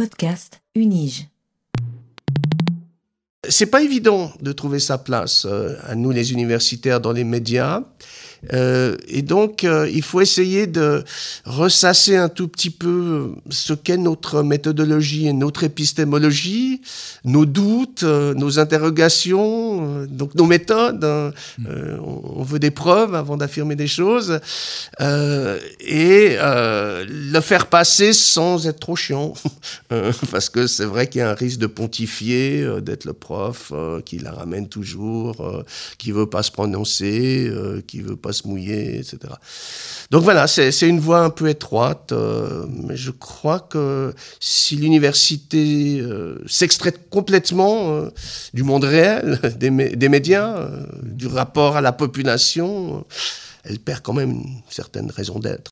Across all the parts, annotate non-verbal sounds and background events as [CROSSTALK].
Podcast Unige. C'est pas évident de trouver sa place euh, à nous les universitaires dans les médias. Euh, et donc, euh, il faut essayer de ressasser un tout petit peu ce qu'est notre méthodologie et notre épistémologie, nos doutes, euh, nos interrogations, donc nos méthodes. Hein. Mm. on veut des preuves avant d'affirmer des choses. et le faire passer sans être trop chiant. [LAUGHS] parce que c'est vrai qu'il y a un risque de pontifier, d'être le prof qui la ramène toujours, qui veut pas se prononcer, qui veut pas se mouiller, etc. Donc voilà, c'est une voie un peu étroite, euh, mais je crois que si l'université euh, s'extrait complètement euh, du monde réel, [LAUGHS] des, des médias, du rapport à la population, elle perd quand même une certaine raison d'être.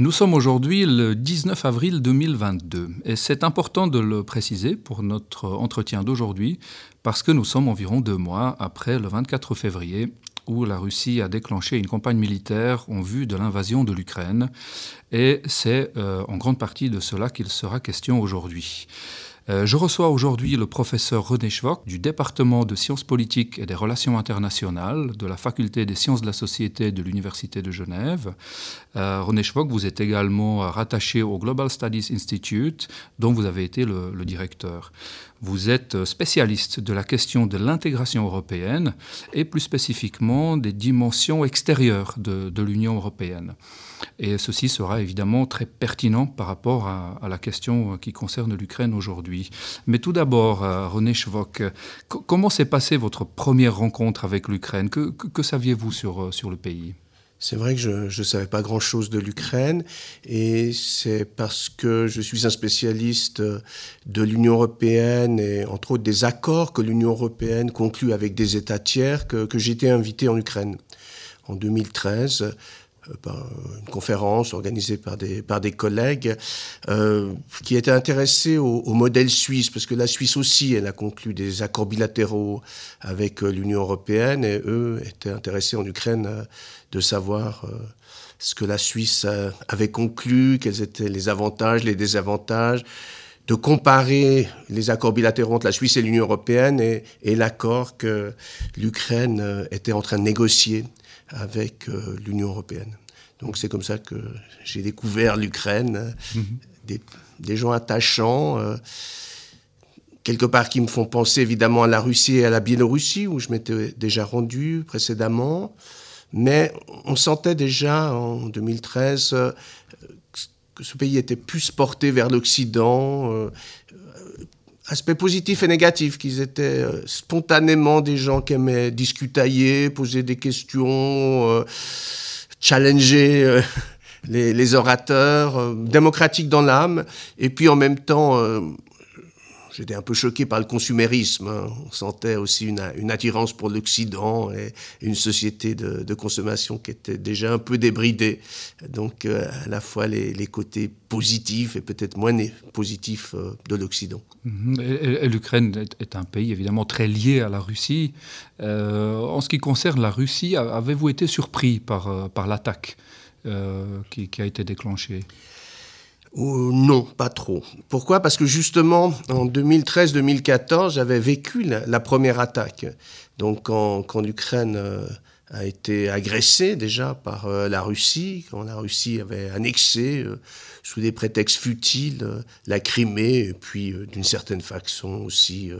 Nous sommes aujourd'hui le 19 avril 2022 et c'est important de le préciser pour notre entretien d'aujourd'hui parce que nous sommes environ deux mois après le 24 février où la Russie a déclenché une campagne militaire en vue de l'invasion de l'Ukraine et c'est euh, en grande partie de cela qu'il sera question aujourd'hui. Euh, je reçois aujourd'hui le professeur René Schwock du département de sciences politiques et des relations internationales de la faculté des sciences de la société de l'Université de Genève. Euh, René Schwock, vous êtes également rattaché au Global Studies Institute, dont vous avez été le, directeur. Vous êtes spécialiste de la question de l'intégration européenne et plus spécifiquement des dimensions extérieures de l'Union européenne. Et ceci sera évidemment très pertinent par rapport à, la question qui concerne l'Ukraine aujourd'hui. Mais tout d'abord, euh, René Schwock, comment s'est passée votre première rencontre avec l'Ukraine? Que, saviez-vous sur, euh, sur le pays? C'est vrai que je ne savais pas grand-chose de l'Ukraine et c'est parce que je suis un spécialiste de l'Union européenne et entre autres des accords que l'Union européenne conclut avec des États tiers que, que j'ai été invité en Ukraine. En 2013, euh, par une conférence organisée par des, par des collègues euh, qui étaient intéressés au, modèle suisse, parce que la Suisse aussi, elle a conclu des accords bilatéraux avec euh, l'Union européenne, et eux étaient intéressés en Ukraine de savoir ce que la Suisse avait conclu, quels étaient les avantages, les désavantages, de comparer les accords bilatéraux entre la Suisse et l'Union européenne et, et l'accord que l'Ukraine était en train de négocier avec euh, l'Union européenne. Donc c'est comme ça que j'ai découvert l'Ukraine, mhm. des, gens attachants, euh, quelque part qui me font penser évidemment à la Russie et à la Biélorussie, où je m'étais déjà rendu précédemment. Mais on sentait déjà en 2013 euh, que ce pays était plus porté vers l'Occident, aspects positifs et négatifs, qu'ils étaient euh, spontanément des gens qui aimaient discutailler, poser des questions, euh, challenger euh, [LAUGHS] les, orateurs, démocratiques dans l'âme, et puis en même temps J'étais un peu choqué par le consumérisme. Hein. On sentait aussi une, attirance pour l'Occident et une société de, consommation qui était déjà un peu débridée. Donc, euh, à la fois les, côtés positifs et peut-être moins positifs euh, de l'Occident. Mhm. L'Ukraine est, un pays évidemment très lié à la Russie. Euh, en ce qui concerne la Russie, avez-vous été surpris par, l'attaque qui a été déclenchée? Non, pas trop. Pourquoi? Parce que justement, en 2013-2014, j'avais vécu la, première attaque. Donc quand, l'Ukraine euh, a été agressée déjà par euh, la Russie, quand la Russie avait annexé, euh, sous des prétextes futiles, la Crimée, et puis d'une certaine façon aussi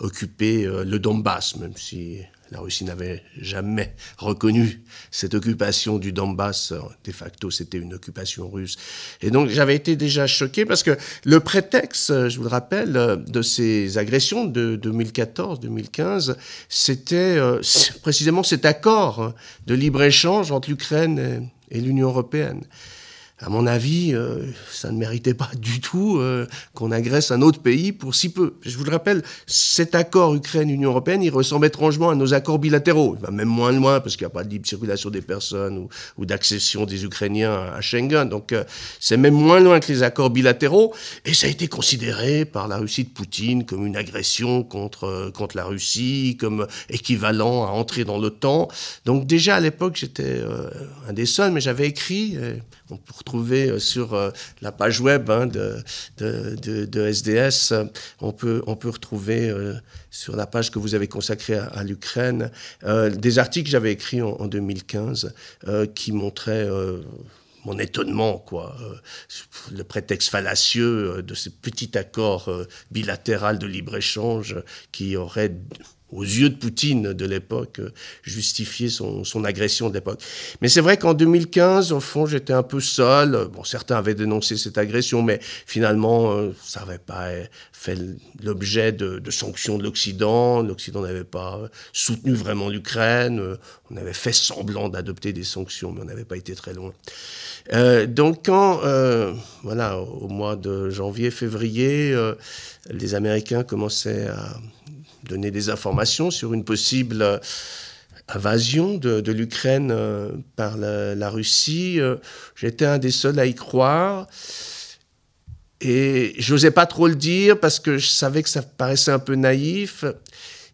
occupé le Donbass, même si la Russie n'avait jamais reconnu cette occupation du Donbass. De facto, c'était une occupation russe. Et donc, j'avais été déjà choqué parce que le prétexte, je vous le rappelle, de ces agressions de 2014-2015, c'était euh, précisément cet accord de libre-échange entre l'Ukraine et l'Union européenne. À mon avis, euh, ça ne méritait pas du tout euh, qu'on agresse un autre pays pour si peu. Je vous le rappelle, cet accord Ukraine-Union européenne, il ressemble étrangement à nos accords bilatéraux. Il va même moins loin parce qu'il n'y a pas de libre circulation des personnes ou, d'accession des Ukrainiens à Schengen. Donc euh, c'est même moins loin que les accords bilatéraux. Et ça a été considéré par la Russie de Poutine comme une agression contre, contre la Russie, comme équivalent à entrer dans l'OTAN. Donc déjà à l'époque, j'étais un des seuls, mais j'avais écrit on peut retrouver euh, sur euh, la page web hein, de, SDS, euh, on peut, on peut retrouver sur la page que vous avez consacrée à, l'Ukraine des articles que j'avais écrits en, 2015 qui montraient mon étonnement, quoi, le prétexte fallacieux de ce petit accord bilatéral de libre-échange qui aurait aux yeux de Poutine de l'époque, euh, justifier son, agression de l'époque. Mais c'est vrai qu'en 2015, au fond, j'étais un peu seul. Bon, certains avaient dénoncé cette agression, mais finalement, euh, ça n'avait pas fait l'objet de, sanctions de l'Occident. L'Occident n'avait pas soutenu vraiment l'Ukraine. On avait fait semblant d'adopter des sanctions, mais on n'avait pas été très loin. Euh, donc quand, voilà, au mois de janvier-février, euh, les Américains commençaient à donner des informations sur une possible euh, invasion de, l'Ukraine euh, par la, Russie. Euh, j'étais un des seuls à y croire. Et j'osais pas trop le dire parce que je savais que ça paraissait un peu naïf.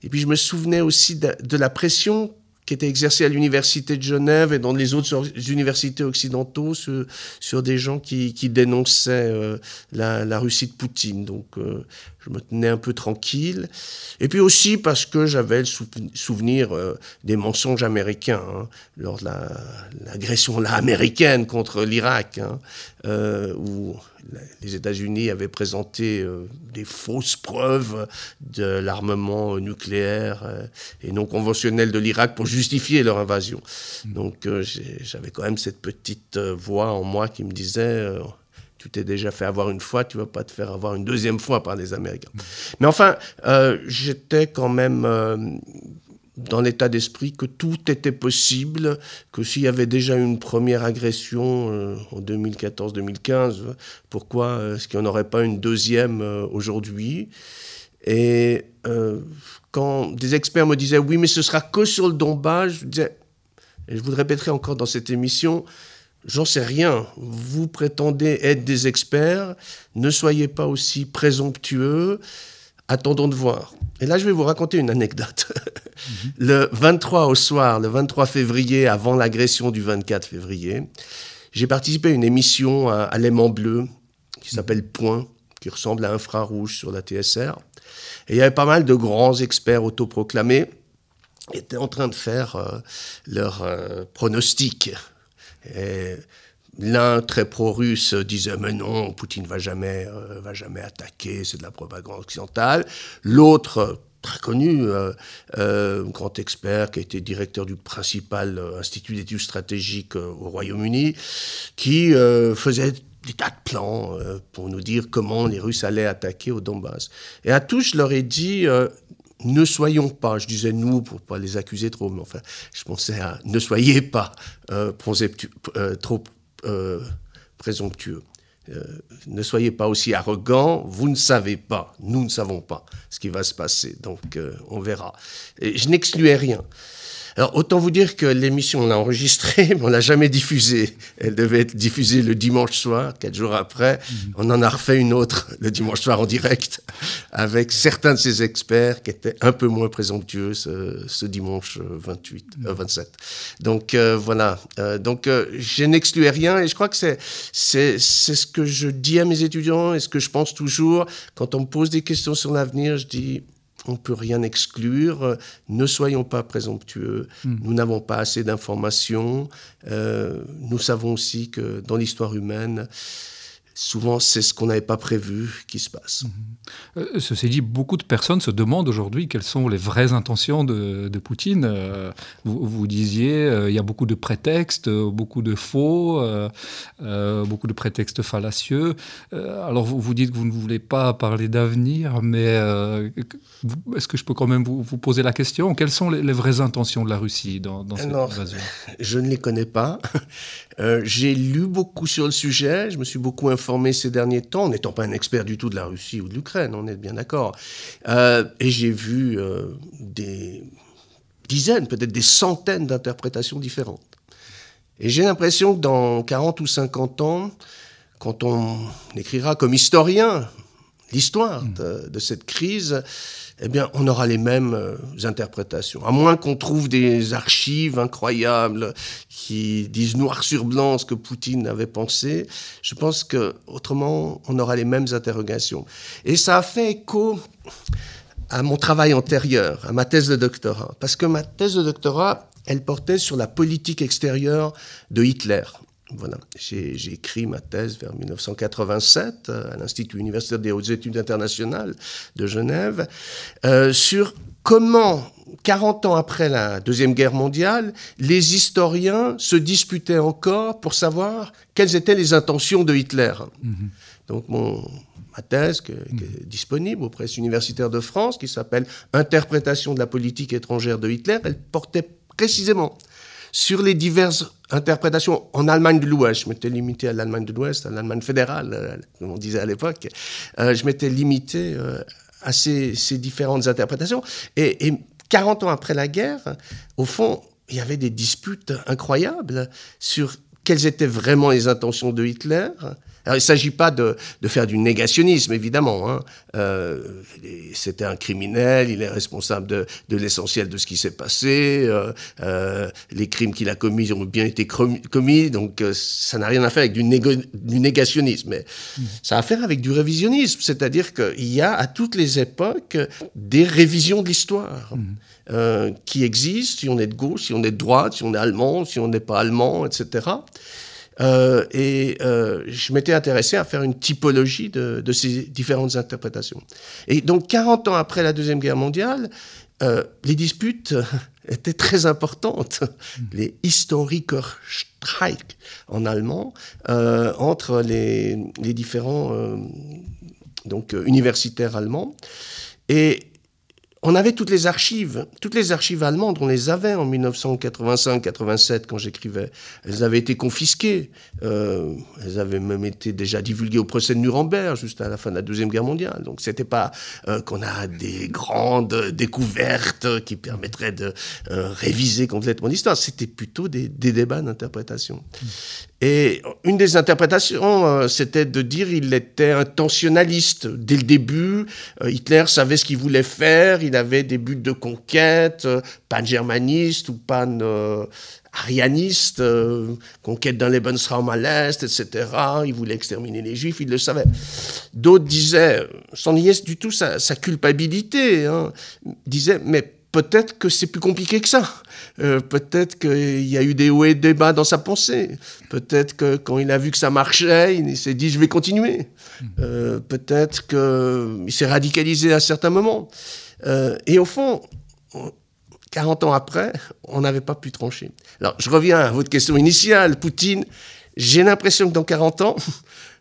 Et puis je me souvenais aussi de la pression qui était exercé à l'université de Genève et dans les autres universités occidentaux sur, sur des gens qui, qui dénonçaient euh, la, la, Russie de Poutine. Donc euh, je me tenais un peu tranquille. Et puis aussi parce que j'avais le souvenir euh, des mensonges américains hein, lors de l'agression la, américaine contre l'Irak, hein, où les États-Unis avaient présenté euh, des fausses preuves de l'armement nucléaire euh, et non conventionnel de l'Irak pour justifier leur invasion. Mm. Donc euh, j'avais quand même cette petite voix en moi qui me disait tu t'es déjà fait avoir une fois, tu vas pas te faire avoir une deuxième fois par les Américains. Mm. Mais enfin, j'étais quand même dans l'état d'esprit que tout était possible, que s'il y avait déjà une première agression euh, en 2014-2015, pourquoi euh, est-ce qu'il n'y en aurait pas une deuxième euh, aujourd'hui? Et quand des experts me disaient oui, mais ce sera que sur le Donbass, je disais, et je vous le répéterai encore dans cette émission, J'en sais rien. Vous prétendez être des experts. Ne soyez pas aussi présomptueux. Attendons de voir. Et là, je vais vous raconter une anecdote. [LAUGHS] Le 23 au soir, le 23 février, avant l'agression du 24 février, j'ai participé à une émission à, l'aimant bleu qui s'appelle Point, qui ressemble à Infrarouge sur la TSR. Et il y avait pas mal de grands experts autoproclamés qui étaient en train de faire euh, leur euh, pronostic. Et L'un, très pro-russe, disait mais non, Poutine va jamais, euh, va jamais attaquer, c'est de la propagande occidentale. L'autre, très connu, euh, euh, grand expert qui a été directeur du principal institut d'études stratégiques au Royaume-Uni, qui faisait des tas de plans pour nous dire comment les Russes allaient attaquer au Donbass. Et à tous, je leur ai dit ne soyons pas, je disais nous pour pas les accuser trop, mais enfin, je pensais à ne soyez pas trop euh, présomptueux. Euh, ne soyez pas aussi arrogants, vous ne savez pas, nous ne savons pas ce qui va se passer, donc euh, on verra. Je n'excluais rien. Alors autant vous dire que l'émission on l'a enregistrée, [LAUGHS] mais on l'a jamais diffusée. Elle devait être diffusée le dimanche soir, quatre jours après. Mhm. On en a refait une autre [LAUGHS] le dimanche soir en direct avec certains de ces experts qui étaient un peu moins présomptueux ce, dimanche 28, euh, 27. Euh, donc euh, voilà. donc je n'excluais rien et je crois que c'est c'est c'est ce que je dis à mes étudiants et ce que je pense toujours quand on me pose des questions sur l'avenir. Je dis on ne peut rien exclure. Ne soyons pas présomptueux. Hmm. Nous n'avons pas assez d'informations. Euh, nous savons aussi que dans l'histoire humaine, souvent c'est ce qu'on n'avait pas prévu qui se passe. Mhm. Euh, ceci dit, beaucoup de personnes se demandent aujourd'hui quelles sont les vraies intentions de, Poutine. Euh, vous, disiez, euh, il y a beaucoup de prétextes, beaucoup de faux, beaucoup de prétextes fallacieux. alors vous, vous dites que vous ne voulez pas parler d'avenir, mais est-ce que je peux quand même vous, poser la question? Quelles sont les, vraies intentions de la Russie dans, dans cette invasion? [LAUGHS] Je ne les connais pas. Euh, j'ai lu beaucoup sur le sujet, je me suis beaucoup informé ces derniers temps, n'étant pas un expert du tout de la Russie ou de l'Ukraine, on est bien d'accord. Euh, et j'ai vu euh, des dizaines, peut-être des centaines d'interprétations différentes. Et j'ai l'impression que dans 40 ou 50 ans, quand on écrira comme historien l'histoire de, de cette crise, eh bien, on aura les mêmes euh, interprétations. À moins qu'on trouve des archives incroyables qui disent noir sur blanc ce que Poutine avait pensé, je pense que autrement, on aura les mêmes interrogations. Et ça a fait écho à mon travail antérieur, à ma thèse de doctorat. Parce que ma thèse de doctorat, elle portait sur la politique extérieure de Hitler. Voilà, j'ai écrit ma thèse vers 1987 euh, à l'Institut universitaire des hautes études internationales de Genève euh, sur comment, 40 ans après la Deuxième Guerre mondiale, les historiens se disputaient encore pour savoir quelles étaient les intentions de Hitler. Mm-hmm. Donc mon, ma thèse, qui est disponible aux presses universitaires de France, qui s'appelle Interprétation de la politique étrangère de Hitler, elle portait précisément sur les diverses interprétations en Allemagne de l'Ouest, je m'étais limité à l'Allemagne de l'Ouest, à l'Allemagne fédérale, euh, comme on disait à l'époque, euh, je m'étais limité euh, à ces, différentes interprétations. Et, et 40 ans après la guerre, au fond, il y avait des disputes incroyables sur quelles étaient vraiment les intentions de Hitler, alors, il ne s'agit pas de, de, faire du négationnisme, évidemment. Hein. Euh, C'était un criminel, il est responsable de, de l'essentiel de ce qui s'est passé. Euh, euh, les crimes qu'il a commis ont bien été commis, donc ça n'a rien à faire avec du, du négationnisme. Mais mmh. ça a à faire avec du révisionnisme, c'est-à-dire qu'il y a à toutes les époques des révisions de l'histoire. Mmh. Qui existent, si on est de gauche, si on est de droite, si on est allemand, si on n'est pas allemand, etc. Euh, et euh, je m'étais intéressé à faire une typologie de, de, ces différentes interprétations. Et donc, 40 ans après la Deuxième Guerre mondiale, euh, les disputes étaient très importantes, mm. les historiker Streik en allemand, entre les, les différents donc, universitaires allemands. Et on avait toutes les archives, toutes les archives allemandes, on les avait en 1985-87 quand j'écrivais. Elles avaient été confisquées, euh, elles avaient même été déjà divulguées au procès de Nuremberg, juste à la fin de la Deuxième Guerre mondiale. Donc c'était pas euh, qu'on a des grandes découvertes qui permettraient de euh, réviser complètement l'histoire, c'était plutôt des, débats d'interprétation. Et une des interprétations, euh, c'était de dire il était intentionnaliste. Dès le début, euh, Hitler savait ce qu'il voulait faire, il avait des buts de conquête, euh, pan-germaniste ou pan-arianiste, conquête d'un Lebensraum à l'Est, etc. Il voulait exterminer les Juifs, il le savait. D'autres disaient, sans nier du tout sa, sa culpabilité, hein, disaient, mais peut-être que c'est plus compliqué que ça. Euh, peut-être qu'il y a eu des hauts et des bas dans sa pensée. Peut-être que quand il a vu que ça marchait, il s'est dit je vais continuer. Euh, peut-être qu'il s'est radicalisé à certains moments. Euh, et au fond, 40 ans après, on n'avait pas pu trancher. Alors je reviens à votre question initiale, Poutine. J'ai l'impression que dans 40 ans,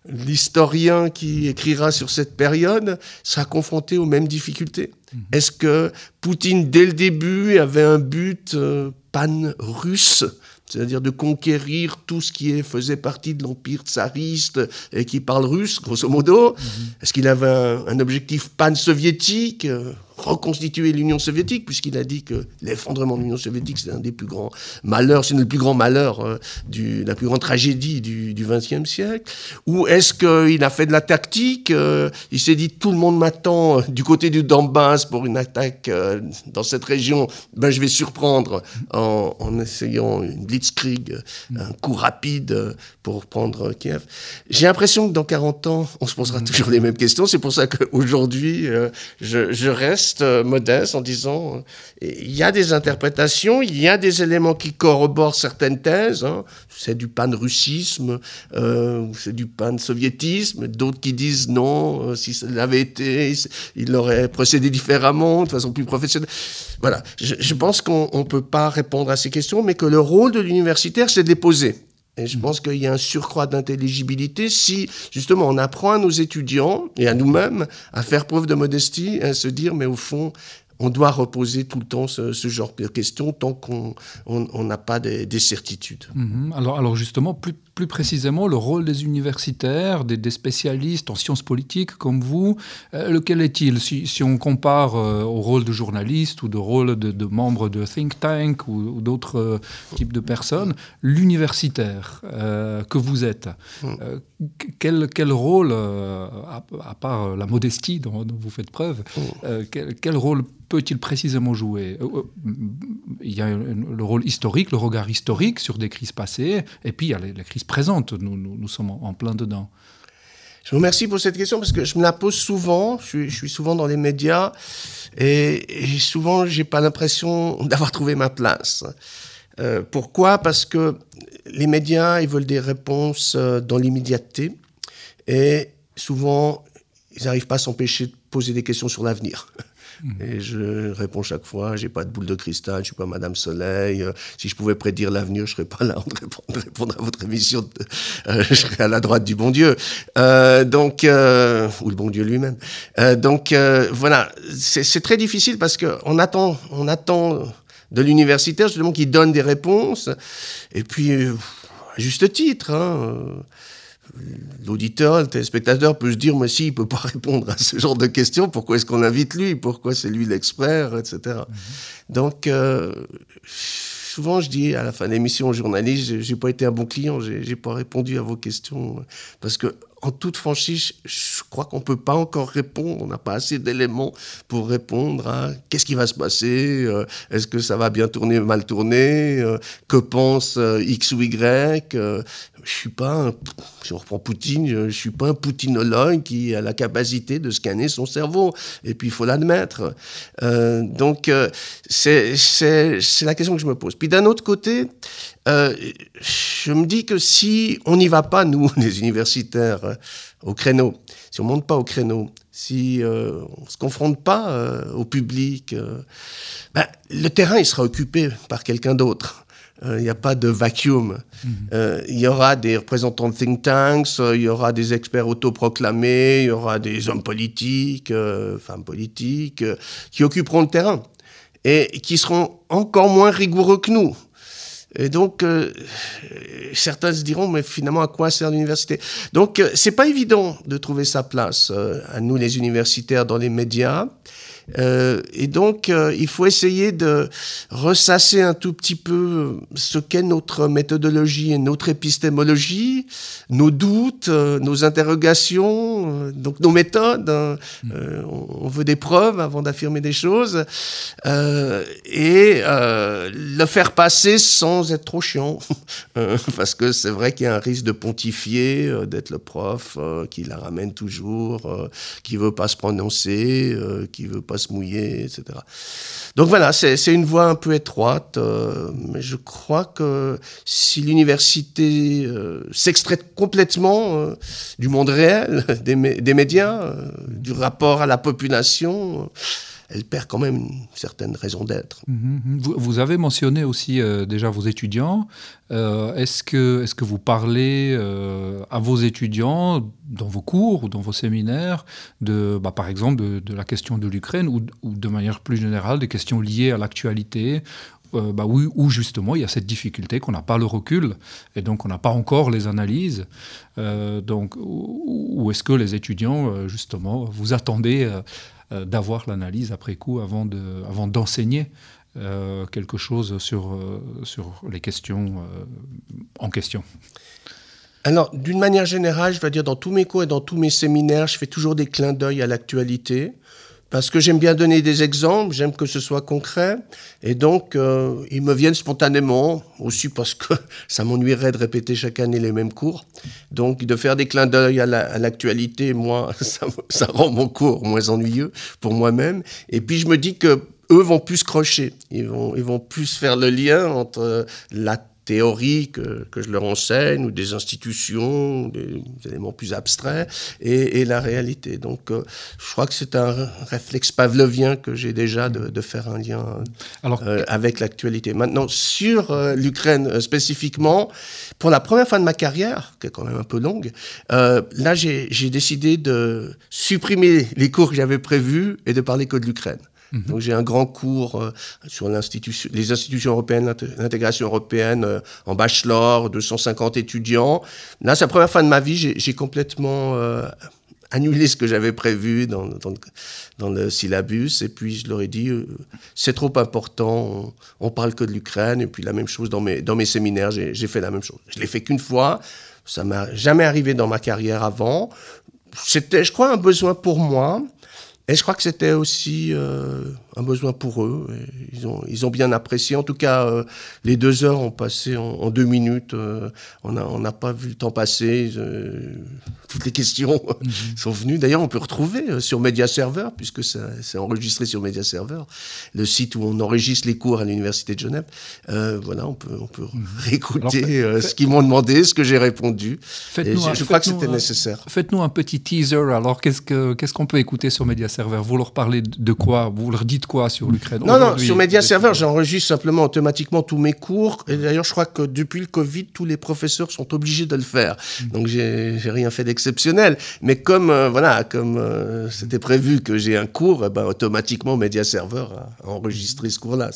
l'historien qui écrira sur cette période sera confronté aux mêmes difficultés. Mhm. Est-ce que Poutine, dès le début, avait un but euh, pan-russe c'est-à-dire de conquérir tout ce qui faisait partie de l'empire tsariste et qui parle russe, grosso modo? Mhm. Est-ce qu'il avait un, objectif pan-soviétique euh, reconstituer l'Union soviétique, puisqu'il a dit que l'effondrement de l'Union soviétique, c'est un des plus grands malheurs, c'est le plus grand malheur, euh, du, la plus grande tragédie du XXe siècle Ou est-ce qu'il a fait de la tactique euh, Il s'est dit, tout le monde m'attend du côté du Donbass pour une attaque euh, dans cette région, ben, je vais surprendre en, en essayant une blitzkrieg, un coup rapide pour prendre Kiev. J'ai l'impression que dans 40 ans, on se posera toujours les mêmes questions. C'est pour ça qu'aujourd'hui, je, je reste euh, modeste en disant euh, il y a des interprétations, il y a des éléments qui corroborent certaines thèses. Hein. C'est du pan-russisme, euh, c'est du pan-soviétisme. D'autres qui disent non, si ça l'avait été, il aurait procédé différemment, de façon plus professionnelle. Voilà. Je, je pense qu'on ne peut pas répondre à ces questions, mais que le rôle de l'universitaire, c'est de les poser. Et je pense qu'il y a un surcroît d'intelligibilité si, justement, on apprend à nos étudiants et à nous-mêmes à faire preuve de modestie et à se dire, mais au fond, on doit reposer tout le temps ce, genre de questions tant qu'on n'a pas des, certitudes. Mhm. alors, alors justement, plus, plus précisément, le rôle des universitaires, des, spécialistes en sciences politiques comme vous, euh, lequel est-il? Si, on compare euh, au rôle de journaliste ou de rôle de, de membre de think tank ou, d'autres euh, types de personnes, l'universitaire que vous êtes, hmm. quel, quel, rôle, à, part la modestie dont, vous faites preuve, quel, quel rôle peut-il précisément jouer euh, euh, Il y a le rôle historique, le regard historique sur des crises passées, et puis il y a les, crises présentes. Nous, nous, sommes en, plein dedans. Je vous remercie pour cette question parce que je me la pose souvent. Je suis, souvent dans les médias et, et souvent j'ai pas l'impression [LAUGHS] d'avoir trouvé ma place. Euh, pourquoi? Parce que les médias ils veulent des réponses dans l'immédiateté et souvent ils n'arrivent pas à s'empêcher de poser des questions sur l'avenir. [LAUGHS] Et je réponds chaque fois, j'ai pas de boule de cristal, je suis pas Madame Soleil. Si je pouvais prédire l'avenir, je serais pas là de répondre, à votre émission. Euh, je serais à la droite du bon Dieu. Euh, donc, euh, ou le bon Dieu lui-même. Donc voilà, c'est très difficile parce que on attend, on attend de l'universitaire justement qu'il donne des réponses. Et puis, à juste titre. Hein, l'auditeur, le téléspectateur peut se dire, mais si, il peut pas [LAUGHS] répondre à ce genre de questions, pourquoi est-ce qu'on invite lui? Pourquoi c'est lui l'expert, etc. Mm-hmm. Donc, euh, souvent, je dis à la fin de l'émission aux journalistes, j'ai pas été un bon client, j'ai pas répondu à vos questions, parce que en toute franchise, je crois qu'on ne peut pas encore répondre. On n'a pas assez d'éléments pour répondre à qu'est-ce qui va se passer, euh, est-ce que ça va bien tourner, mal tourner, euh, que pense euh, X ou Y. je suis pas, un, si on reprend Poutine, je, ne suis pas un poutinologue qui a la capacité de scanner son cerveau. Et puis il faut l'admettre. donc c'est la question que je me pose. Puis d'un autre côté, euh, je me dis que si on n'y va pas, nous, [LAUGHS] les universitaires, euh, au créneau, si on monte pas au créneau, si euh, on se confronte pas euh, au public, ben, le terrain il sera occupé par quelqu'un d'autre. Il n'y a pas de vacuum. Mhm. Il y aura des représentants de think tanks, il y aura des experts autoproclamés, il y aura des hommes politiques, femmes politiques, qui occuperont le terrain et qui seront encore moins rigoureux que nous. Et donc, euh, certains se diront, mais finalement, à quoi sert l'université? Donc, euh, c'est pas évident de trouver sa place euh, à nous, les universitaires, dans les médias. Euh, et donc, euh, il faut essayer de ressasser un tout petit peu ce qu'est notre méthodologie et notre épistémologie, nos doutes, euh, nos interrogations, donc nos méthodes. Hein. Mm. on veut des preuves avant d'affirmer des choses et le faire passer sans être trop chiant, [LAUGHS] parce que c'est vrai qu'il y a un risque de pontifier, d'être le prof qui la ramène toujours, qui veut pas se prononcer, qui veut pas se mouiller, etc. Donc voilà, c'est une voie un peu étroite, euh, mais je crois que si l'université euh, s'extrait complètement euh, du monde réel, [LAUGHS] des, des médias, du rapport à la population, elle perd quand même une certaine raison d'être. Mhm, mhm. vous, avez mentionné aussi euh, déjà vos étudiants. Euh, est-ce que, est que vous parlez euh, à vos étudiants dans vos cours ou dans vos séminaires, de, bah, par exemple, de, la question de l'Ukraine ou, de manière plus générale des questions liées à l'actualité bah, où, justement il y a cette difficulté qu'on n'a pas le recul et donc on n'a pas encore les analyses. donc, où, est-ce que les étudiants, justement, vous attendez euh, d'avoir l'analyse après coup avant d'enseigner avant euh, quelque chose sur, euh, sur les questions en question. Alors, d'une manière générale, je dois dire, dans tous mes cours et dans tous mes séminaires, je fais toujours des clins d'œil à l'actualité parce que j'aime bien donner des exemples, j'aime que ce soit concret, et donc euh, ils me viennent spontanément, aussi parce que [LAUGHS] ça m'ennuierait de répéter chaque année les mêmes cours. Donc de faire des clins d'œil à l'actualité, moi, [LAUGHS] ça, ça, rend mon cours moins ennuyeux pour moi-même. Et puis je me dis que eux vont plus crocher, ils vont, ils vont plus faire le lien entre la théories que, que, je leur enseigne, ou des institutions, des éléments plus abstraits, et, et la réalité. Donc, euh, je crois que c'est un réflexe pavlovien que j'ai déjà de, de, faire un lien Alors, euh, avec l'actualité. Maintenant, sur euh, l'Ukraine spécifiquement, pour la première fois de ma carrière, qui est quand même un peu longue, là, j'ai décidé de supprimer les cours que j'avais prévus et de parler que de l'Ukraine. Mhm. Donc j'ai un grand cours euh, sur les institutions européennes, l'intégration européenne euh, en bachelor, 250 étudiants. Là, c'est la première fois de ma vie, j'ai complètement euh, annulé ce que j'avais prévu dans, dans, le syllabus. Et puis je leur ai dit, c'est trop important, on, parle que de l'Ukraine. Et puis la même chose dans mes, dans mes séminaires, j'ai fait la même chose. Je l'ai fait qu'une fois. Ça m'est jamais arrivé dans ma carrière avant. C'était, je crois, un besoin pour moi. Et je crois que c'était aussi euh, un besoin pour eux. ils, ont, ils ont bien apprécié. En tout cas, euh, les deux heures ont passé en, deux minutes. Euh, on n'a on pas vu le temps passer. toutes les questions [LAUGHS] mhm. [LAUGHS] sont venues. D'ailleurs, on peut retrouver sur Media Server, puisque c'est enregistré sur Media Server, le site où on enregistre les cours à l'Université de Genève. voilà, on peut, on peut mhm. [LAUGHS] réécouter ce qu'ils m'ont demandé, ce que j'ai répondu. Et je, je crois que c'était nécessaire. Faites-nous un petit teaser. Alors, qu'est-ce qu'on ce qu'on peut écouter sur Media Server vous leur parlez de quoi? Vous leur dites quoi sur l'Ukraine Non, non, sur Media Server, j'enregistre simplement automatiquement tous mes cours. Et d'ailleurs, je crois que depuis le Covid, tous les professeurs sont obligés de le faire. Mm. Donc, j'ai rien fait d'exceptionnel. Mais comme euh, voilà, comme euh, c'était prévu que j'ai un cours, eh ben, automatiquement, Media Server a enregistré ce cours-là.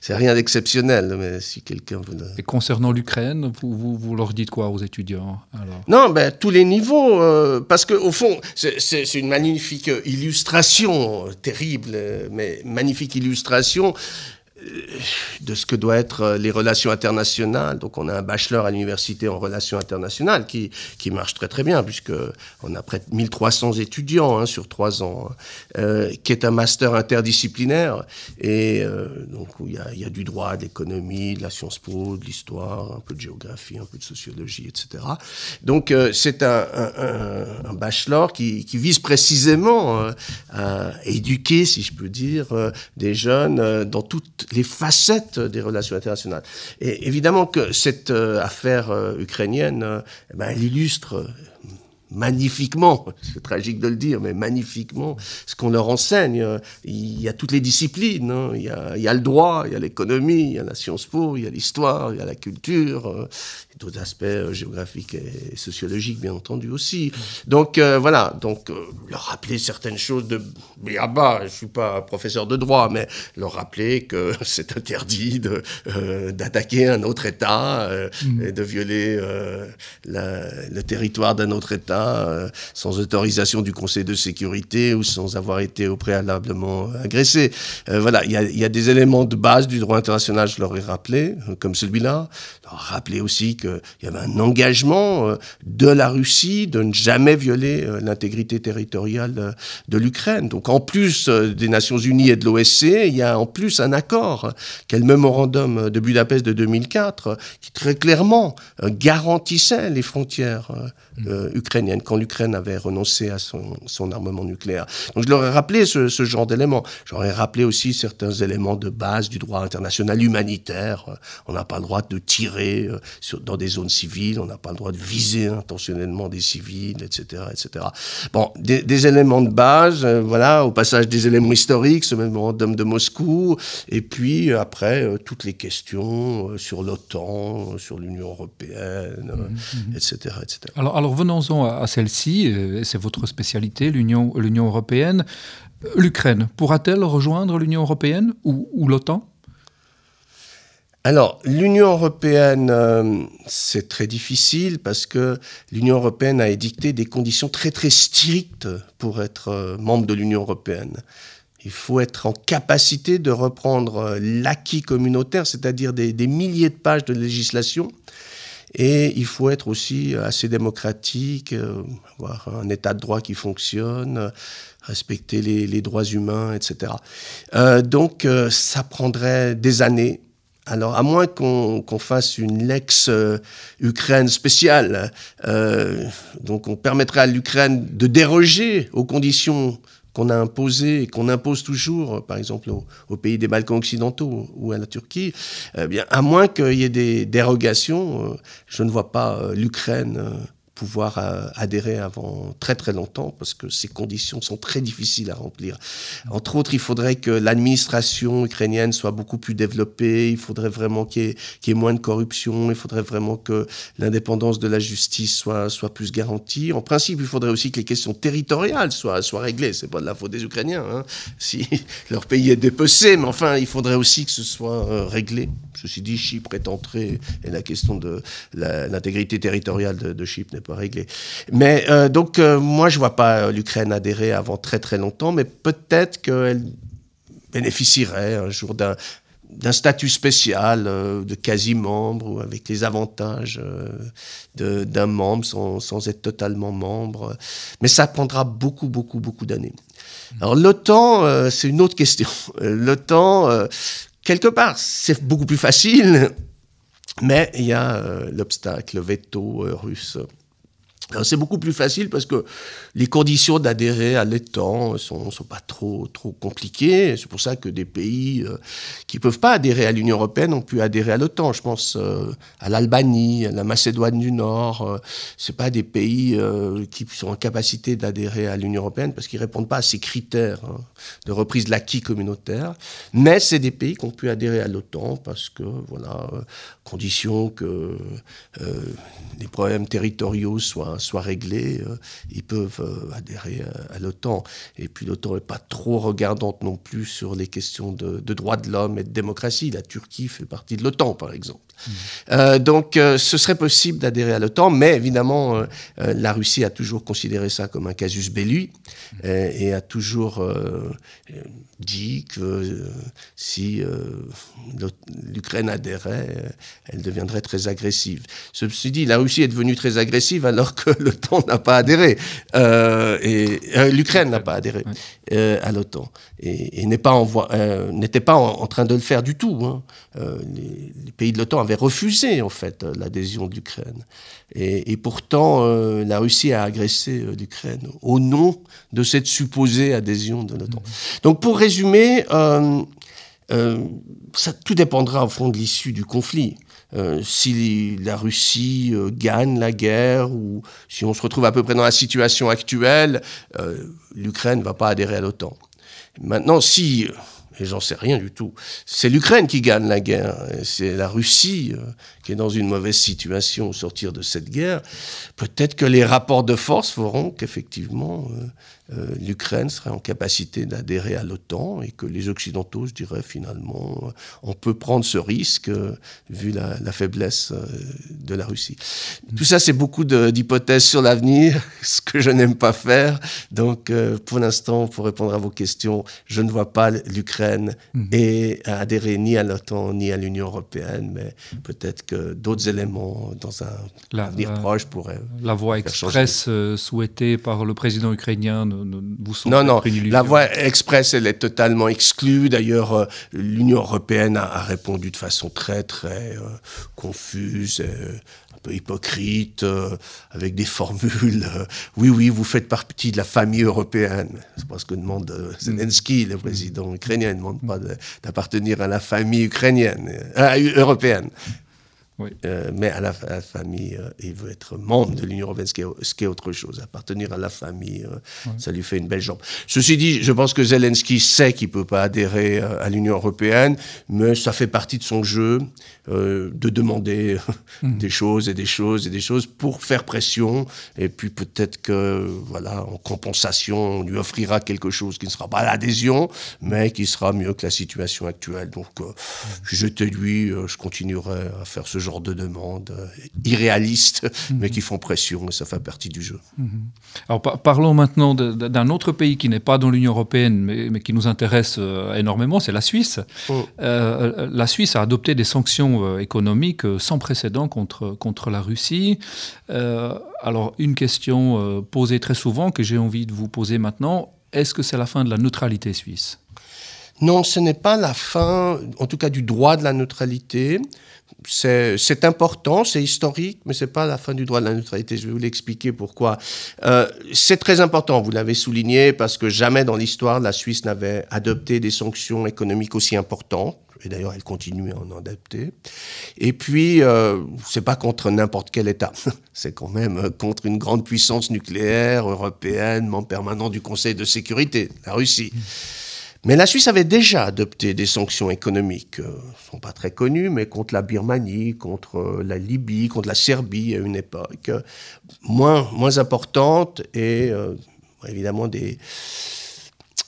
C'est rien d'exceptionnel. Mais si quelqu'un Et concernant l'Ukraine, vous, vous, leur dites quoi aux étudiants alors? Non, ben, tous les niveaux. Euh, parce qu'au fond, c'est une magnifique illustration illustration terrible, mais magnifique illustration de ce que doit être euh, les relations internationales. Donc on a un bachelor à l'université en relations internationales qui, qui marche très très bien puisque on a près de 1300 étudiants hein, sur trois ans, hein, euh, qui est un master interdisciplinaire et euh, donc il y, a, du droit, de l'économie, de la Sciences Po, de l'histoire, un peu de géographie, un peu de sociologie, etc. Donc c'est un, un, un, bachelor qui, qui vise précisément à éduquer, si je peux dire, des jeunes dans toutes les facettes des relations internationales. Et évidemment que cette euh, affaire euh, ukrainienne, euh, eh ben, elle illustre magnifiquement, [LAUGHS] c'est tragique de le dire, mais magnifiquement, ce qu'on leur enseigne. Il y a toutes les disciplines, hein. il, y a, il, y a, le droit, il y a l'économie, il y a la science po, il y a l'histoire, il y a la culture, d'autres aspects euh, géographiques et sociologiques, bien entendu, aussi. Donc, euh, voilà, donc, euh, leur rappeler certaines choses de bas, je ne suis pas professeur de droit, mais leur rappeler que [LAUGHS] c'est interdit d'attaquer un autre État mm. et de violer le territoire d'un autre État sans autorisation du Conseil de sécurité ou sans avoir été au préalablement agressé. voilà, il y, a des éléments de base du droit international, je leur ai rappelé, comme celui-là. Rappeler aussi qu'il y avait un engagement euh, de la Russie de ne jamais violer euh, l'intégrité territoriale euh, de l'Ukraine. Donc en plus des Nations Unies et de l'OSCE, il y a en plus un accord, quel mémorandum de Budapest de 2004, qui très clairement garantissait les frontières ukrainiennes quand l'Ukraine avait renoncé à son, armement nucléaire. Donc je leur ai rappelé ce, ce genre d'éléments. J'aurais rappelé aussi certains éléments de base du droit international humanitaire. On n'a pas le droit de tirer sur, dans des zones civiles, on n'a pas le droit de viser intentionnellement des civils, etc. etc. Bon, des, éléments de base, euh, voilà, au passage des éléments historiques, ce mémorandum de Moscou, et puis euh, après, euh, toutes les questions sur l'OTAN, sur l'Union européenne, etc., mhm, mhm. etc. Alors, alors venons-en à, celle-ci, c'est votre spécialité, l'Union européenne. L'Ukraine pourra-t-elle rejoindre l'Union européenne ou, l'OTAN? Alors, l'Union européenne, euh, c'est très difficile parce que l'Union européenne a édicté des conditions très très strictes pour être euh, membre de l'Union européenne. Il faut être en capacité de reprendre euh, l'acquis communautaire, c'est-à-dire des, milliers de pages de législation, et il faut être aussi assez démocratique, avoir un état de droit qui fonctionne, respecter les, droits humains, etc. donc, ça prendrait des années alors, à moins qu'on fasse une spéciale, euh, donc on permettrait à l'Ukraine de déroger aux conditions qu'on a imposées et qu'on impose toujours, par exemple aux, pays des Balkans occidentaux ou à la Turquie, eh bien, à moins qu'il y ait des dérogations, euh, je ne vois pas euh, l'Ukraine pouvoir euh, adhérer avant très très longtemps parce que ces conditions sont très difficiles à remplir. Entre autres, il faudrait que l'administration ukrainienne soit beaucoup plus développée, il faudrait vraiment qu'il y, ait moins de corruption, il faudrait vraiment que l'indépendance de la justice soit, soit plus garantie. En principe, il faudrait aussi que les questions territoriales soient, soient réglées. C'est pas de la faute des Ukrainiens, hein, si leur pays est dépecé, mais enfin, il faudrait aussi que ce soit euh, réglé. Ceci dit, Chypre est entré et la question de l'intégrité territoriale de, de Chypre n'est pas réglée. Mais euh, donc, euh, moi, je vois pas l'Ukraine adhérer avant très très longtemps, mais peut-être qu'elle bénéficierait un jour d'un d'un statut spécial euh, de quasi-membre ou avec les avantages d'un membre sans, sans, être totalement membre. Mais ça prendra beaucoup, beaucoup, beaucoup d'années. Alors l'OTAN, c'est une autre question. L'OTAN, quelque part, c'est beaucoup plus facile, mais il y a l'obstacle, le veto russe. C'est beaucoup plus facile parce que les conditions d'adhérer à l'OTAN sont, sont pas trop, trop compliquées. C'est pour ça que des pays euh, qui peuvent pas adhérer à l'Union européenne ont pu adhérer à l'OTAN. Je pense euh, à l'Albanie, à la Macédoine du Nord. Euh, c'est pas des pays qui sont en capacité d'adhérer à l'Union européenne parce qu'ils répondent pas à ces critères hein, de reprise de l'acquis communautaire. Mais c'est des pays qui ont pu adhérer à l'OTAN parce que, voilà, condition que les problèmes territoriaux soient soit, réglés, euh, ils peuvent euh, adhérer à, l'OTAN. Et puis l'OTAN n'est pas trop regardante non plus sur les questions de, droits de l'homme et de démocratie. La Turquie fait partie de l'OTAN, par exemple. Mmh. Euh, donc ce serait possible d'adhérer à l'OTAN, mais évidemment, la Russie a toujours considéré ça comme un casus belli mmh. et a toujours dit que si l'Ukraine adhérait, elle deviendrait très agressive. Ceci dit, la Russie est devenue très agressive alors que [LAUGHS] l'OTAN n'a pas adhéré. Euh, et euh, l'Ukraine n'a pas adhéré euh, à l'OTAN et, pas n'était pas en, train de le faire du tout. Hein. Les, pays de l'OTAN avaient refusé en fait l'adhésion de l'Ukraine. Et, pourtant, la Russie a agressé l'Ukraine au nom de cette supposée adhésion de l'OTAN. Donc pour résumer, ça, tout dépendra au fond de l'issue du conflit. Euh, si la Russie euh, gagne la guerre ou si on se retrouve à peu près dans la situation actuelle, euh, l'Ukraine ne va pas adhérer à l'OTAN. Maintenant, si et j'en sais rien du tout. C'est l'Ukraine qui gagne la guerre, c'est la Russie qui est dans une mauvaise situation au sortir de cette guerre. Peut-être que les rapports de force feront qu'effectivement euh, l'Ukraine serait en capacité d'adhérer à l'OTAN et que les Occidentaux, je dirais finalement, euh, on peut prendre ce risque euh, vu la, faiblesse de la Russie. Mm. Tout ça, c'est beaucoup d'hypothèses sur l'avenir, [LAUGHS] ce que je n'aime pas faire. Donc, pour l'instant, pour répondre à vos questions, je ne vois pas l'Ukraine mm. et adhérer ni à l'OTAN ni à l'Union européenne, mais peut-être que d'autres éléments dans un avenir proche pourraient. La voie express souhaitée par le président ukrainien non, non, la voie express, elle est totalement exclue. D'ailleurs, euh, l'Union européenne a, répondu de façon très, très euh, confuse. un peu hypocrite, euh, avec des formules. oui, oui, vous faites partie de la famille européenne. C'est pas ce que demande Zelensky, le président ukrainien. Il ne demande pas d'appartenir à la famille ukrainienne, européenne. Euh, mais à la, famille, euh, il veut être membre de l'Union européenne, ce qui, est, autre chose. Appartenir à la famille, euh, ça lui fait une belle jambe. Ceci dit, je pense que Zelensky sait qu'il ne peut pas adhérer à l'Union européenne, mais ça fait partie de son jeu de demander mmh. [LAUGHS] des choses et des choses et des choses pour faire pression. Et puis peut-être que, voilà, en compensation, on lui offrira quelque chose qui ne sera pas l'adhésion, mais qui sera mieux que la situation actuelle. Donc, mmh. je te lui, je continuerai à faire ce genre de demandes euh, irréalistes, mhm. mais qui font pression et ça fait partie du jeu. Mhm. Alors parlons maintenant d'un autre pays qui n'est pas dans l'Union européenne, mais, qui nous intéresse euh, énormément, c'est la Suisse. Oh. Euh, la Suisse a adopté des sanctions économiques sans précédent contre, contre la Russie. alors une question posée très souvent que j'ai envie de vous poser maintenant, est-ce que c'est la fin de la neutralité suisse? Non, ce n'est pas la fin, en tout cas du droit de la neutralité. C'est important, c'est historique, mais c'est pas la fin du droit de la neutralité. Je vais vous l'expliquer pourquoi. Euh, c'est très important, vous l'avez souligné, parce que jamais dans l'histoire la Suisse n'avait adopté des sanctions économiques aussi importantes. Et d'ailleurs, elle continue à en adapter. Et puis, euh, c'est pas contre n'importe quel État. [LAUGHS] c'est quand même contre une grande puissance nucléaire européenne, membre permanent du Conseil de sécurité, la Russie. Mais la Suisse avait déjà adopté des sanctions économiques, ne euh, sont pas très connues, mais contre la Birmanie, contre euh, la Libye, contre la Serbie à une époque, moins, moins importantes et euh, évidemment des,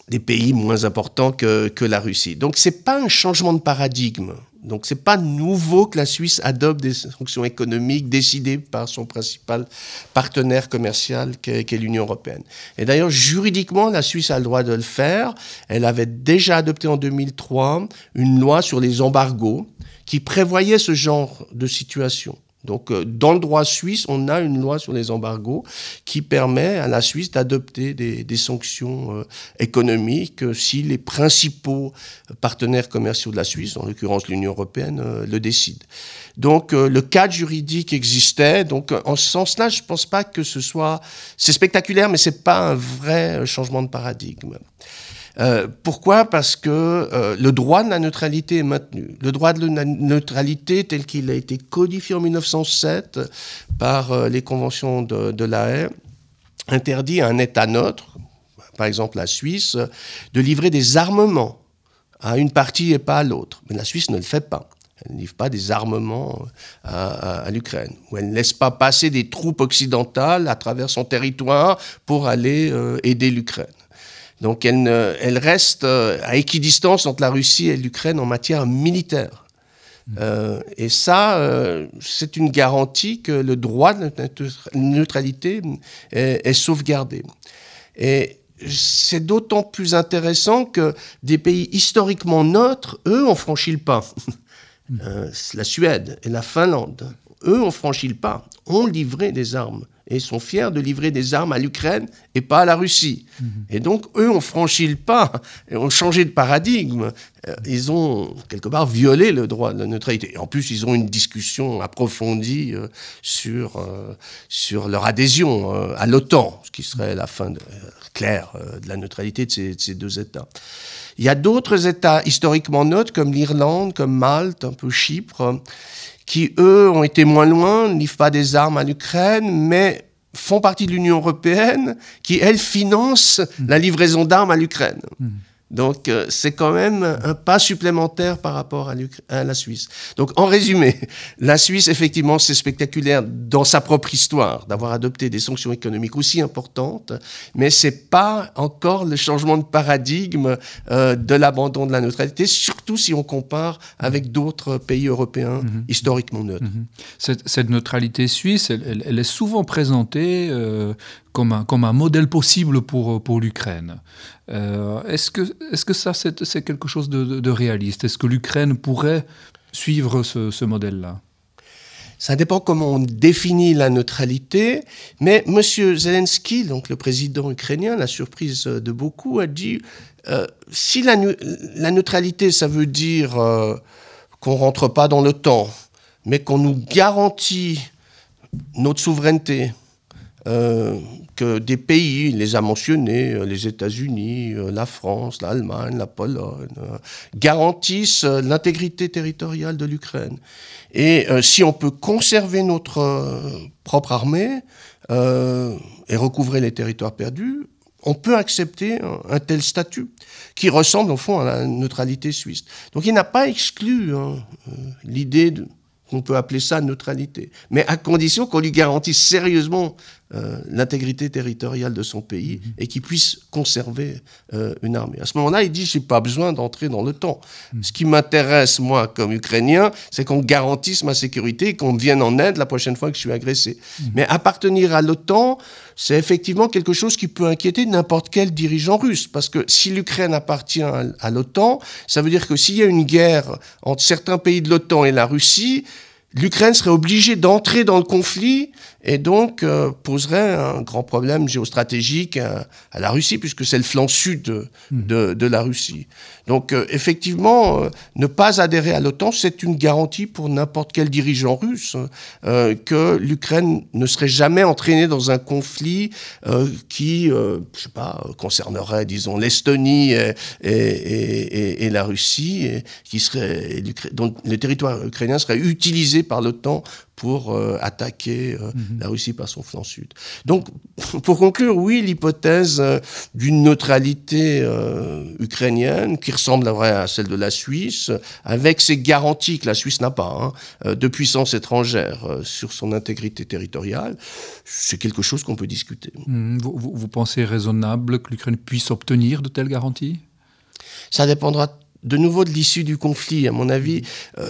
des pays moins importants que, que la Russie. Donc c'est pas un changement de paradigme donc c'est pas nouveau que la Suisse adopte des sanctions économiques décidées par son principal partenaire commercial qu'est l'Union européenne. Et d'ailleurs juridiquement la Suisse a le droit de le faire. Elle avait déjà adopté en 2003 une loi sur les embargos qui prévoyait ce genre de situation. Donc, euh, dans le droit suisse, on a une loi sur les embargos qui permet à la Suisse d'adopter des, sanctions euh, économiques euh, si les principaux partenaires commerciaux de la Suisse, en l'occurrence l'Union européenne, le décident. Donc, le cadre juridique existait. Donc, en ce sens-là, je ne pense pas que ce soit... C'est spectaculaire, mais ce n'est pas un vrai changement de paradigme. Euh, pourquoi? Parce que euh, le droit de la neutralité est maintenu. Le droit de la neutralité tel qu'il a été codifié en 1907 par euh, les conventions de, la Haye interdit à un État neutre, par exemple la Suisse, de livrer des armements à une partie et pas à l'autre. Mais la Suisse ne le fait pas. Elle ne livre pas des armements à l'Ukraine, ou elle ne laisse pas passer des troupes occidentales à travers son territoire pour aller aider l'Ukraine. Donc elle, elle reste euh, à équidistance entre la Russie et l'Ukraine en matière militaire. Euh, et ça, euh, c'est une garantie que le droit de neutralité est, est sauvegardé. Et c'est d'autant plus intéressant que des pays historiquement neutres, eux, ont franchi le pas. [LAUGHS] euh, la Suède et la Finlande, eux, ont franchi le pas, ont livré des armes et sont fiers de livrer des armes à l'Ukraine et pas à la Russie. Mhm. Et donc, eux ont franchi le pas, et ont changé de paradigme. Euh, ils ont, quelque part, violé le droit de la neutralité. Et en plus, ils ont une discussion approfondie euh, sur, euh, sur leur adhésion à l'OTAN, ce qui serait la fin claire de la neutralité de ces, de ces deux États. Il y a d'autres États historiquement neutres, comme l'Irlande, comme Malte, un peu Chypre, qui, eux, ont été moins loin, ne livrent pas des armes à l'Ukraine, mais font partie de l'Union européenne, qui, elle, finance la livraison d'armes à l'Ukraine. Mmh. Donc euh, c'est quand même un pas supplémentaire par rapport à, la Suisse. Donc en résumé, la Suisse, effectivement, c'est spectaculaire dans sa propre histoire d'avoir adopté des sanctions économiques aussi importantes, mais c'est pas encore le changement de paradigme euh, de l'abandon de la neutralité, surtout si on compare avec d'autres pays européens -hmm. historiquement neutres. -hmm. cette, cette, neutralité suisse, elle, elle, elle est souvent présentée euh, comme un, comme un modèle possible pour, pour l'Ukraine. Euh, Est-ce que, est que ça, c'est quelque chose de, réaliste? Est-ce que l'Ukraine pourrait suivre ce, modèle-là? Ça dépend comment on définit la neutralité, mais M. Zelensky, donc le président ukrainien, la surprise de beaucoup, a dit euh, si la, la, neutralité, ça veut dire euh, qu'on rentre pas dans le temps, mais qu'on nous garantit notre souveraineté, euh, que des pays, il les a mentionnés, euh, les États-Unis, euh, la France, l'Allemagne, la Pologne, garantissent l'intégrité territoriale de l'Ukraine. Et si on peut conserver notre propre armée et recouvrer les territoires perdus, on peut accepter un, un, tel statut qui ressemble au fond à la neutralité suisse. Donc il n'a pas exclu hein, l'idée qu'on peut appeler ça neutralité, mais à condition qu'on lui garantisse sérieusement euh, l'intégrité territoriale de son pays mmh. et qu'il puisse conserver euh, une armée. À ce moment-là, il dit, j'ai pas besoin d'entrer dans le temps. Mmh. Ce qui m'intéresse, moi, comme Ukrainien, c'est qu'on garantisse ma sécurité et qu'on me vienne en aide la prochaine fois que je suis agressé. Mmh. Mais appartenir à l'OTAN, c'est effectivement quelque chose qui peut inquiéter n'importe quel dirigeant russe. Parce que si l'Ukraine appartient à l'OTAN, ça veut dire que s'il y a une guerre entre certains pays de l'OTAN et la Russie, l'Ukraine serait obligée d'entrer dans le conflit et donc euh, poserait un grand problème géostratégique à, la Russie, puisque c'est le flanc sud de, de, la Russie. Donc euh, effectivement, euh, ne pas adhérer à l'OTAN, c'est une garantie pour n'importe quel dirigeant russe que l'Ukraine ne serait jamais entraînée dans un conflit qui, je sais pas, concernerait, disons, l'Estonie et, et, et, la Russie, et qui serait, dont le territoire ukrainien serait utilisé par l'OTAN pour euh, attaquer euh, mhm. la Russie par son flanc sud. Donc, [LAUGHS] pour conclure, oui, l'hypothèse euh, d'une neutralité ukrainienne qui ressemble à celle de la Suisse, avec ces garanties que la Suisse n'a pas hein, de puissance étrangère sur son intégrité territoriale, c'est quelque chose qu'on peut discuter. Mhm. vous, vous pensez raisonnable que l'Ukraine puisse obtenir de telles garanties? Ça dépendra de nouveau de l'issue du conflit. À mon avis, euh,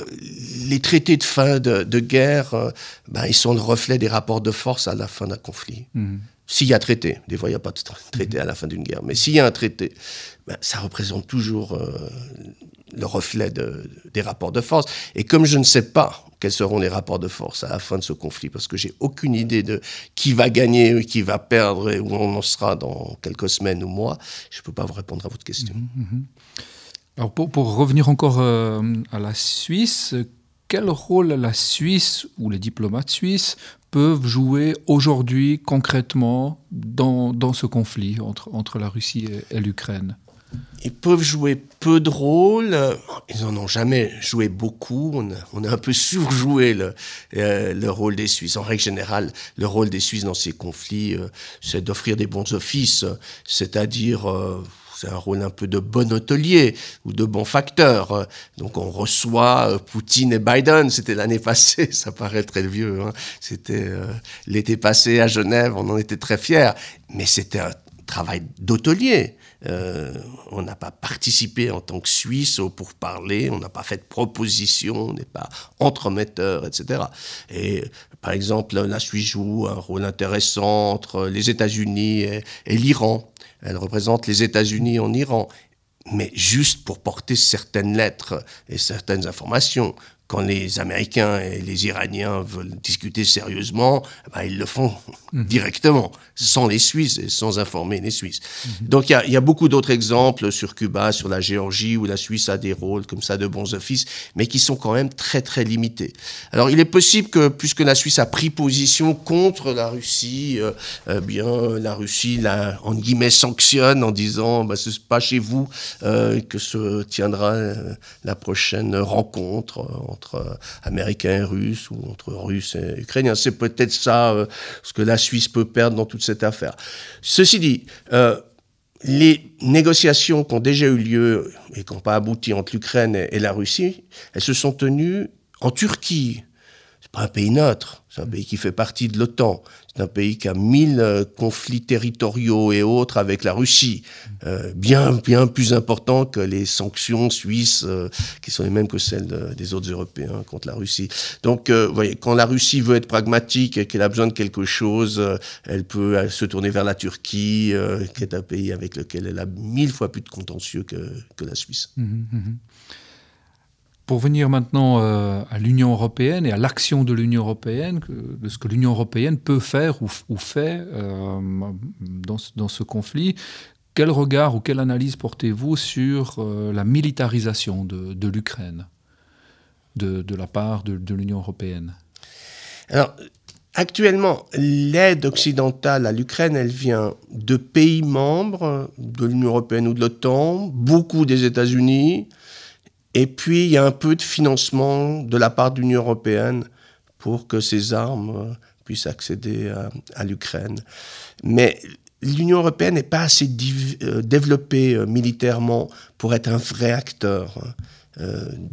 les traités de fin de, guerre, euh, ben, ils sont le reflet des rapports de force à la fin d'un conflit. Mhm. S'il y a traité, des fois il n'y a pas de traité à la fin d'une guerre, mais s'il y a un traité, ben, ça représente toujours euh, le reflet des rapports de force. Et comme je ne sais pas quels seront les rapports de force à la fin de ce conflit, parce que j'ai aucune idée de qui va gagner, qui va perdre et où on en sera dans quelques semaines ou mois, je ne peux pas vous répondre à votre question. Mhm, mhm. Alors pour, revenir encore euh, à la Suisse, quel rôle la Suisse ou les diplomates suisses peuvent jouer aujourd'hui concrètement dans, dans, ce conflit entre, entre la Russie et, l'Ukraine? Ils peuvent jouer peu de rôles, ils n'en ont jamais joué beaucoup, on a, un peu surjoué le, euh, le, rôle des Suisses. En règle générale, le rôle des Suisses dans ces conflits, euh, c'est d'offrir des bons offices, c'est-à-dire c'est un rôle un peu de bon hôtelier ou de bon facteur. Donc on reçoit euh, Poutine et Biden, c'était l'année passée, [LAUGHS] ça paraît très vieux, hein. c'était euh, l'été passé à Genève, on en était très fiers, mais c'était un travail d'hôtelier. Euh, on n'a pas participé en tant que Suisse pour parler, on n'a pas fait de proposition, on n'est pas entremetteur, etc. Et par exemple, la Suisse joue un rôle intéressant entre les États-Unis et l'Iran. Elle représente les États-Unis en Iran, mais juste pour porter certaines lettres et certaines informations quand les Américains et les Iraniens veulent discuter sérieusement, eh ben ils le font mhm. directement, sans les Suisses et sans informer les Suisses. Mhm. Donc il y, a, beaucoup d'autres exemples sur Cuba, sur la Géorgie, où la Suisse a des rôles comme ça de bons offices, mais qui sont quand même très très limités. Alors il est possible que, puisque la Suisse a pris position contre la Russie, euh, eh bien la Russie la, en guillemets sanctionne en disant bah, c'est pas chez vous euh, que se tiendra euh, la prochaine rencontre entre euh, Américains et Russes ou entre Russes et Ukrainiens. C'est peut-être ça euh, ce que la Suisse peut perdre dans toute cette affaire. Ceci dit, euh, les négociations qui ont déjà eu lieu et qui n'ont pas abouti entre l'Ukraine et, la Russie, elles se sont tenues en Turquie. Pas un pays neutre, c'est un pays qui fait partie de l'OTAN. C'est un pays qui a mille euh, conflits territoriaux et autres avec la Russie, euh, bien, bien plus importants que les sanctions suisses, euh, qui sont les mêmes que celles des autres Européens contre la Russie. Donc, vous voyez, quand la Russie veut être pragmatique et qu'elle a besoin de quelque chose, elle peut se tourner vers la Turquie, qui est un pays avec lequel elle a mille fois plus de contentieux que, que la Suisse. Mmh, mmh, mmh. Pour venir maintenant euh, à l'Union européenne et à l'action de l'Union européenne, de ce que l'Union européenne peut faire ou, fait euh, dans, ce conflit, quel regard ou quelle analyse portez-vous sur euh, la militarisation de, l'Ukraine de, la part de, de l'Union européenne? Alors, actuellement, l'aide occidentale à l'Ukraine, elle vient de pays membres de l'Union européenne ou de l'OTAN, beaucoup des États-Unis, et puis, il y a un peu de financement de la part de l'Union européenne pour que ces armes euh, puissent accéder à, l'Ukraine. Mais l'Union européenne n'est pas assez euh, développée euh, militairement pour être un vrai acteur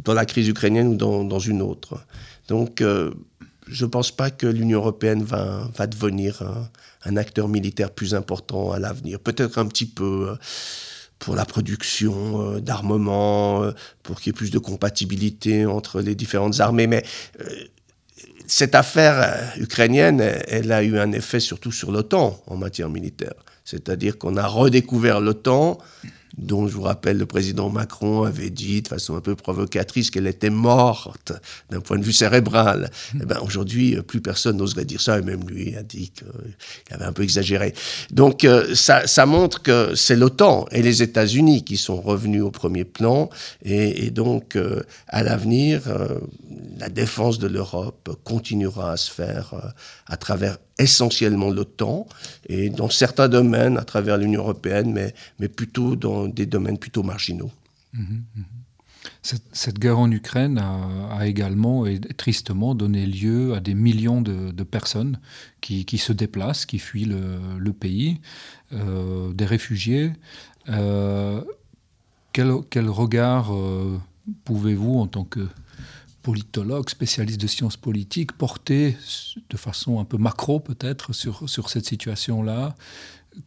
dans la crise ukrainienne ou dans, une autre. Donc, je ne pense pas que l'Union européenne va, devenir un, acteur militaire plus important à l'avenir. Peut-être un petit peu pour la production euh, d'armement, euh, pour qu'il y ait plus de compatibilité entre les différentes armées. Mais euh, cette affaire ukrainienne, elle a eu un effet surtout sur l'OTAN en matière militaire. C'est-à-dire qu'on a redécouvert l'OTAN dont je vous rappelle le président Macron avait dit de façon un peu provocatrice qu'elle était morte d'un point de vue cérébral. Mmh. Eh ben aujourd'hui, plus personne n'oserait dire ça, et même lui a dit qu'il avait un peu exagéré. Donc euh, ça, ça montre que c'est l'OTAN et les États-Unis qui sont revenus au premier plan, et, et donc euh, à l'avenir, euh, la défense de l'Europe continuera à se faire à travers essentiellement l'OTAN et dans certains domaines à travers l'Union européenne, mais, mais plutôt dans des domaines plutôt marginaux. Mhm, mhm. Cette, guerre en Ukraine a, également et tristement donné lieu à des millions de, personnes qui, qui, se déplacent, qui fuient le, pays, euh, des réfugiés. Euh, quel, quel, regard euh, pouvez-vous, en tant que politologue, spécialiste de sciences politiques, porter de façon un peu macro peut-être sur, sur cette situation-là.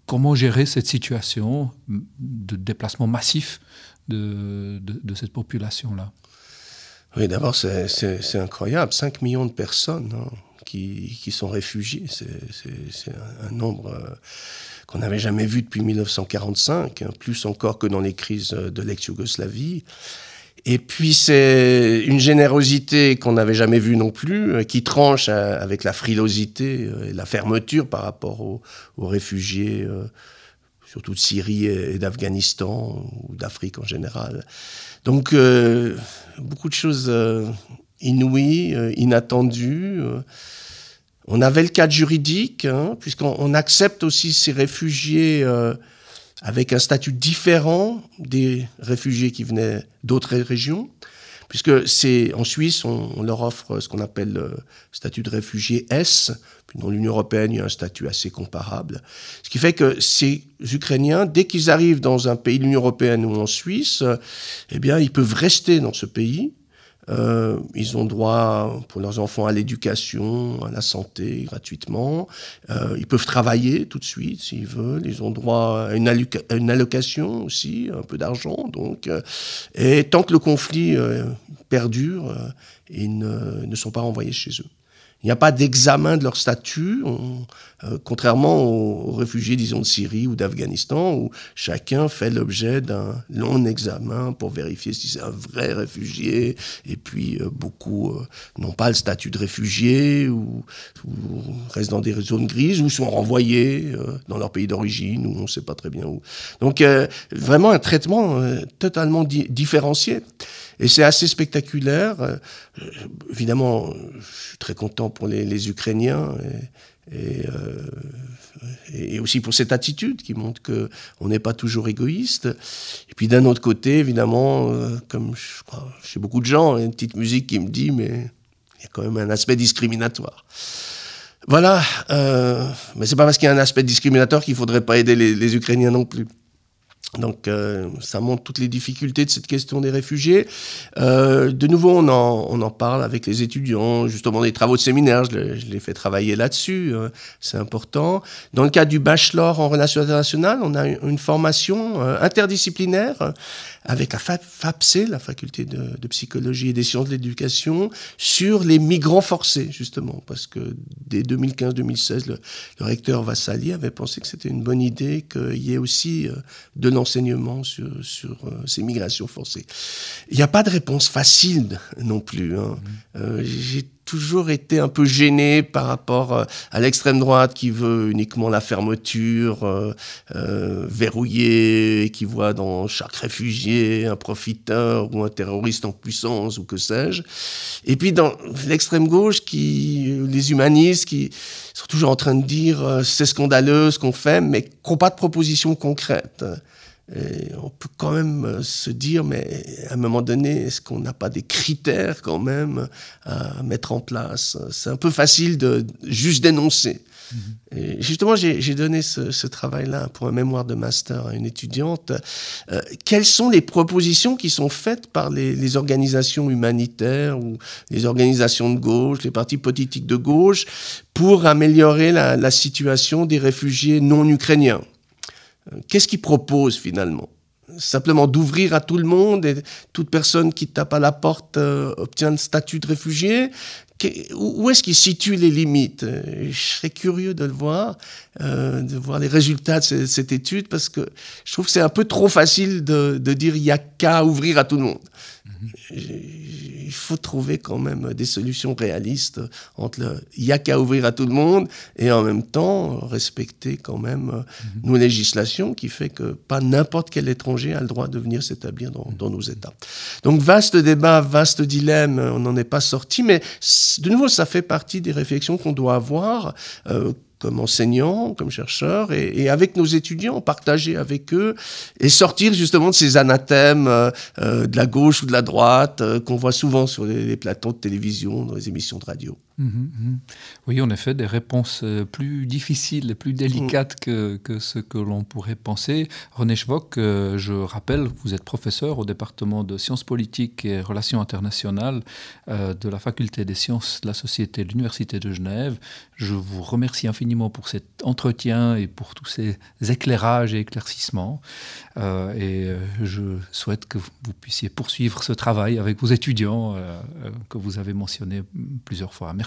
Comment gérer cette situation de déplacement massif de, de, cette population-là? Oui, d'abord, c'est incroyable. 5 millions de personnes hein, qui, qui, sont réfugiées. C'est un, nombre euh, qu'on n'avait jamais vu depuis 1945, hein, plus encore que dans les crises de l'ex-Yougoslavie. Et puis c'est une générosité qu'on n'avait jamais vue non plus, euh, qui tranche euh, avec la frilosité euh, et la fermeture par rapport aux, réfugiés, surtout de Syrie et d'Afghanistan ou d'Afrique en général. Donc beaucoup de choses inouïes, inattendues. On avait le cadre juridique, hein, puisqu'on accepte aussi ces réfugiés avec un statut différent des réfugiés qui venaient d'autres régions, puisque c'est en Suisse, on, leur offre ce qu'on appelle le statut de réfugié S, puis dans l'Union européenne, il y a un statut assez comparable. Ce qui fait que ces Ukrainiens, dès qu'ils arrivent dans un pays de l'Union européenne ou en Suisse, eh bien, ils peuvent rester dans ce pays, euh, ils ont droit pour leurs enfants à l'éducation, à la santé gratuitement. Euh, ils peuvent travailler tout de suite s'ils veulent. Ils ont droit à une, allocation aussi, un peu d'argent. Donc, euh, et tant que le conflit perdure, ils ne sont pas renvoyés chez eux. Il n'y a pas d'examen de leur statut, euh, contrairement aux, réfugiés, disons, de Syrie ou d'Afghanistan, où chacun fait l'objet d'un long examen pour vérifier si c'est un vrai réfugié. Et puis, euh, beaucoup euh, n'ont pas le statut de réfugié ou, restent dans des zones grises ou sont renvoyés dans leur pays d'origine ou on ne sait pas très bien où. Donc, vraiment un traitement totalement différencié. Et c'est assez spectaculaire. Évidemment, je suis très content pour les, Ukrainiens et, euh, et, aussi pour cette attitude qui montre qu'on n'est pas toujours égoïste. Et puis d'un autre côté, évidemment, euh, comme je crois chez beaucoup de gens, il y a une petite musique qui me dit, mais il y a quand même un aspect discriminatoire. Voilà, euh, mais c'est pas parce qu'il y a un aspect discriminatoire qu'il faudrait pas aider les Ukrainiens non plus. Donc euh, ça montre toutes les difficultés de cette question des réfugiés. Euh, de nouveau, on en, on en, parle avec les étudiants, justement des travaux de séminaire, je, les fais travailler là-dessus, euh, c'est important. Dans le cas du bachelor en relations internationales, on a une formation interdisciplinaire avec la FAPC, la faculté de, psychologie et des sciences de l'éducation, sur les migrants forcés, justement, parce que dès 2015-2016, le, recteur Vassali avait pensé que c'était une bonne idée qu'il y ait aussi de l'enseignement sur, sur euh, ces migrations forcées. Il n'y a pas de réponse facile non plus. Hein. Mmh. Euh, j'ai toujours été un peu gêné par rapport euh, à l'extrême droite qui veut uniquement la fermeture, euh, verrouillée, qui voit dans chaque réfugié un profiteur ou un terroriste en puissance ou que sais-je. Et puis dans l'extrême gauche, qui, les humanistes qui sont toujours en train de dire c'est scandaleux ce qu'on fait, mais qui n'ont pas de propositions concrètes. Et on peut quand même euh, se dire, mais à un moment donné, est-ce qu'on n'a pas des critères quand même à mettre en place? C'est un peu facile de juste dénoncer. Mm-hmm. Et justement, j'ai donné ce, travail-là pour un mémoire de master à une étudiante. Euh, quelles sont les propositions qui sont faites par les, organisations humanitaires ou les organisations de gauche, les partis politiques de gauche, pour améliorer la situation des réfugiés non ukrainiens? Qu'est-ce qu'il propose finalement? Simplement d'ouvrir à tout le monde et toute personne qui tape à la porte euh, obtient le statut de réfugié? Où est-ce qu'il situe les limites? Je serais curieux de le voir, euh, de voir les résultats de cette, étude, parce que je trouve que c'est un peu trop facile de, de dire il n'y a qu'à ouvrir à tout le monde. Il faut trouver quand même des solutions réalistes entre le il n'y a qu'à ouvrir à tout le monde et en même temps respecter quand même mhm. nos législations qui fait que pas n'importe quel étranger a le droit de venir s'établir dans, dans, nos États. Donc vaste débat, vaste dilemme, on n'en est pas sorti, mais de nouveau ça fait partie des réflexions qu'on doit avoir. Euh, comme enseignant, comme chercheur, et, avec nos étudiants, partager avec eux et sortir justement de ces anathèmes euh, euh, de la gauche ou de la droite euh, qu'on voit souvent sur les, les, plateaux de télévision, dans les émissions de radio. Mhm, mhm. Oui, en effet, des réponses euh, plus difficiles et plus délicates que, que ce que l'on pourrait penser. René Schwock, euh, je rappelle, vous êtes professeur au département de sciences politiques et relations internationales euh, de la faculté des sciences de la société de l'Université de Genève. Je vous remercie infiniment pour cet entretien et pour tous ces éclairages et éclaircissements. et je souhaite que vous puissiez poursuivre ce travail avec vos étudiants que vous avez mentionnés plusieurs fois. Merci